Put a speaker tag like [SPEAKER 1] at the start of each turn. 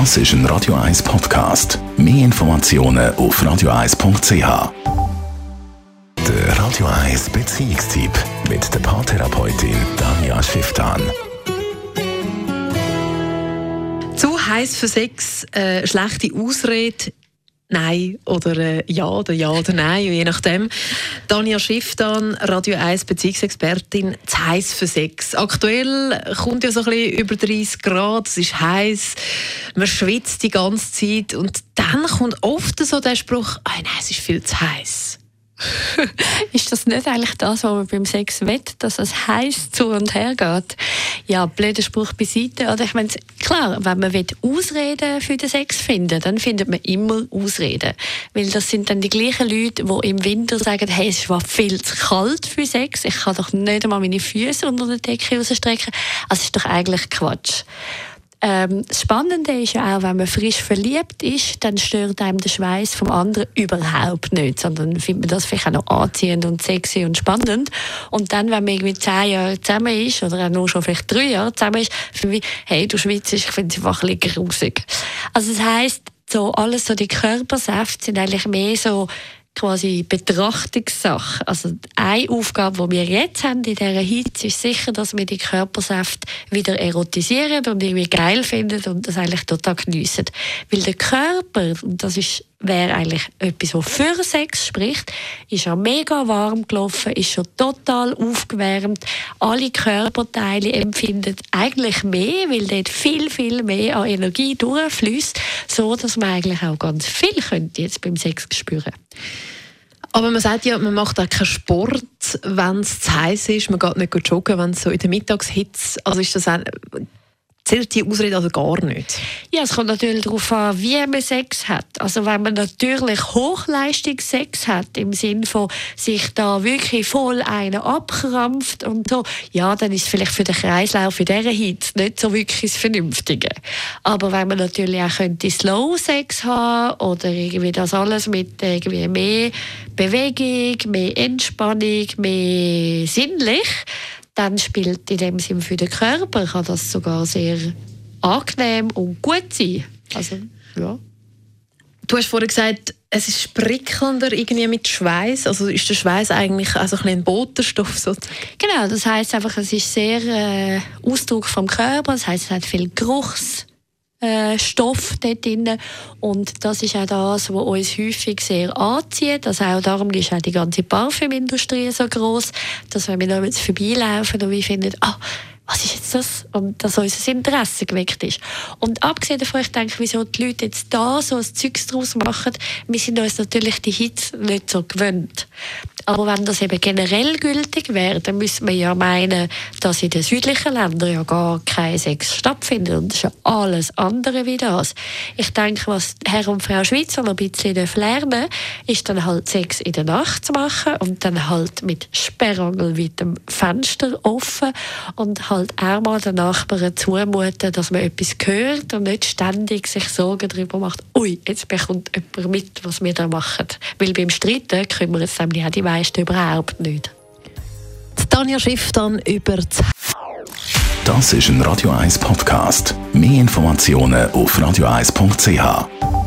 [SPEAKER 1] Das ist ein Radio 1 Podcast. Mehr Informationen auf radio1.ch. Der Radio 1 Beziehungstyp mit der Paartherapeutin Danja Schifftan.
[SPEAKER 2] Zu heiß für Sex, äh, schlechte Ausrede, Nein oder äh, Ja oder Ja oder Nein, je nachdem. Dania Schiff dann, Radio 1 Beziehungsexpertin, zu heiß für Sex. Aktuell kommt ja so ein bisschen über 30 Grad, es ist heiß, man schwitzt die ganze Zeit und dann kommt oft so der Spruch, oh nein, es ist viel zu heiß.
[SPEAKER 3] Ist das nicht eigentlich das, was man beim Sex will, dass es heiß zu und her geht? Ja, blöder Spruch beiseite. Oder ich meine, klar, wenn man will Ausreden für den Sex finden dann findet man immer Ausreden. Weil das sind dann die gleichen Leute, die im Winter sagen, hey, es war viel zu kalt für Sex, ich kann doch nicht einmal meine Füße unter der Decke rausstrecken. Also ist doch eigentlich Quatsch. Ähm, das Spannende ist ja auch, wenn man frisch verliebt ist, dann stört einem der Schweiß vom anderen überhaupt nicht, sondern findet man das vielleicht auch noch anziehend und sexy und spannend. Und dann, wenn man irgendwie zehn Jahre zusammen ist oder auch nur schon vielleicht drei Jahre zusammen ist, finde ich, hey, du schwitzt, ich finde es einfach ein bisschen grusig. Also das heisst, so alles so die Körpersäfte sind eigentlich mehr so quasi Betrachtungssache. Also eine Aufgabe, die wir jetzt haben in dieser Hitze, ist sicher, dass wir die Körpersäfte wieder erotisieren und irgendwie geil finden und das eigentlich total geniessen. Weil der Körper, und das ist wäre eigentlich etwas, was für Sex spricht, ist ja mega warm gelaufen, ist schon total aufgewärmt. Alle Körperteile empfinden eigentlich mehr, weil dort viel, viel mehr an Energie durchfließt, so dass man eigentlich auch ganz viel könnte jetzt beim Sex spüren.
[SPEAKER 2] Aber man sagt ja, man macht auch keinen Sport, wenn es zu heiß ist. Man geht nicht joggen, wenn es so in der Mittagshitze. Also ist das auch, Zählt die Ausrede also gar nicht?
[SPEAKER 3] Ja, es kommt natürlich darauf an, wie man Sex hat. Also wenn man natürlich Hochleistungssex hat, im Sinne von sich da wirklich voll einen abkrampft und so, ja, dann ist vielleicht für den Kreislauf in dieser Hitze nicht so wirklich das Vernünftige. Aber wenn man natürlich auch könnte Slow Sex haben oder irgendwie das alles mit irgendwie mehr Bewegung, mehr Entspannung, mehr sinnlich, dann spielt in dem Sinn für den Körper kann das sogar sehr angenehm und gut sein. Also, ja.
[SPEAKER 2] Du hast vorhin gesagt, es ist sprickelnder irgendwie mit Schweiß. Also ist der Schweiß eigentlich also ein, ein Botenstoff sozusagen?
[SPEAKER 3] Genau, das heißt einfach, es ist sehr äh, Ausdruck vom Körper. Das heißt, es hat viel Geruchs äh, Stoff dort drin. Und das ist auch das, was uns häufig sehr anzieht. Also auch darum ist auch die ganze Parfümindustrie so groß, dass wir da jetzt vorbeilaufen und wir finden, ah, was ist jetzt das? Und dass unser Interesse geweckt ist. Und abgesehen davon, ich denke, wieso die Leute jetzt da so ein Zeugs draus machen, wir sind uns natürlich die Hitze nicht so gewöhnt. Aber wenn das eben generell gültig wäre, dann müsste man ja meinen, dass in den südlichen Ländern ja gar kein Sex stattfindet. Und das ist ja alles andere wie das. Ich denke, was Herr und Frau Schweizer noch ein bisschen lernen ist dann halt Sex in der Nacht zu machen und dann halt mit Sperrangel mit dem Fenster offen und halt auch mal den Nachbarn zumuten, dass man etwas hört und nicht ständig sich Sorgen darüber macht, ui, jetzt bekommt jemand mit, was wir da machen. Weil beim Streiten kümmern es nämlich auch die meisten überhaupt nicht.
[SPEAKER 2] Tanja Schiff dann über
[SPEAKER 1] Das ist ein Radio 1 Podcast. Mehr Informationen auf radio1.ch.